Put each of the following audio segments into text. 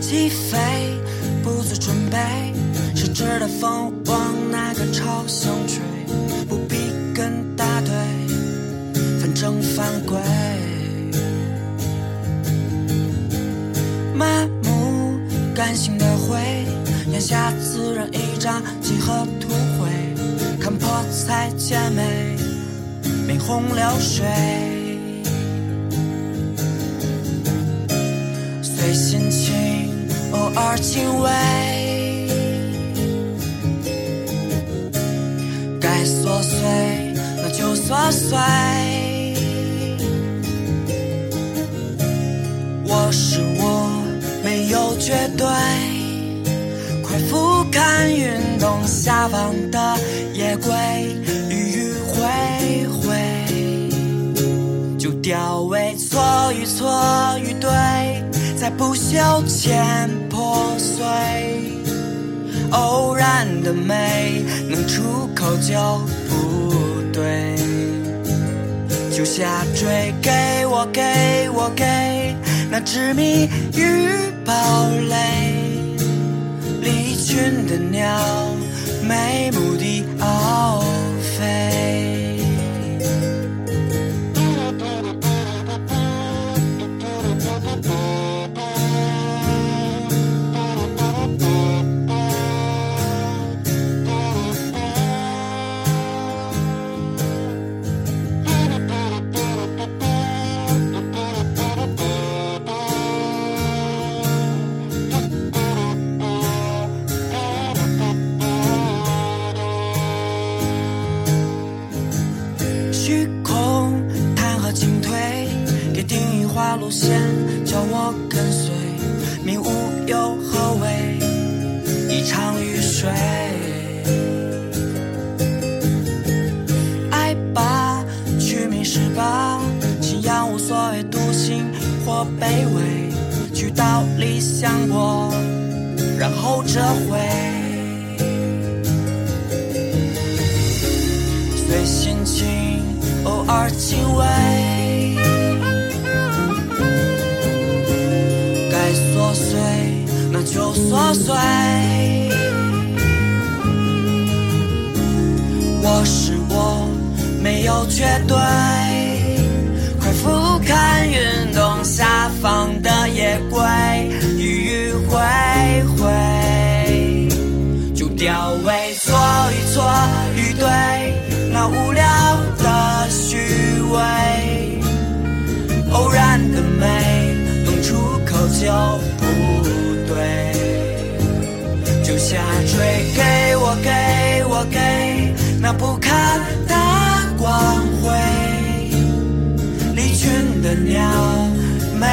起飞，不做准备，失之的风往哪个朝向吹？不必跟大队，反正犯规，麻木感性的回。眼下自然一张几何图绘，看破才见美，明洪流水。随心情，偶尔轻微，动下方的夜鬼，迂迂回回，就掉尾错与错与对。在不朽前破碎，偶然的美能出口就不对。就下坠，给我给我给那执迷与堡垒，离群的鸟没目义画路线，叫我跟随。迷雾有何为？一场雨水。爱吧，去迷失吧，信仰无所谓，独行或卑微，去到理想国，然后折回。随心情，偶尔轻微，琐碎。我是我，没有绝对。下坠，给我给我给那不堪的光辉，离群的鸟没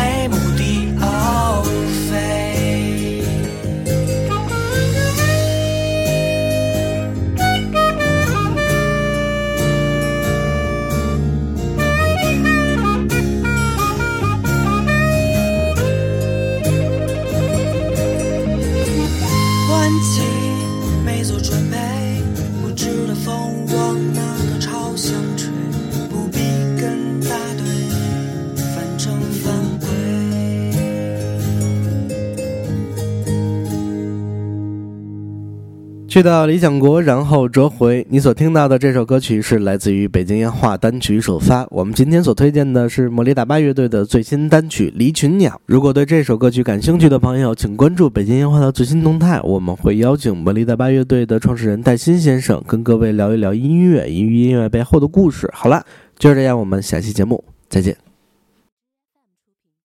去到理想国，然后折回。你所听到的这首歌曲是来自于北京烟花单曲首发。我们今天所推荐的是魔力大巴乐队的最新单曲《离群鸟》。如果对这首歌曲感兴趣的朋友，请关注北京烟花的最新动态，我们会邀请魔力大巴乐队的创始人戴鑫先生跟各位聊一聊音乐以及音乐背后的故事。好了，就这样，我们下期节目再见。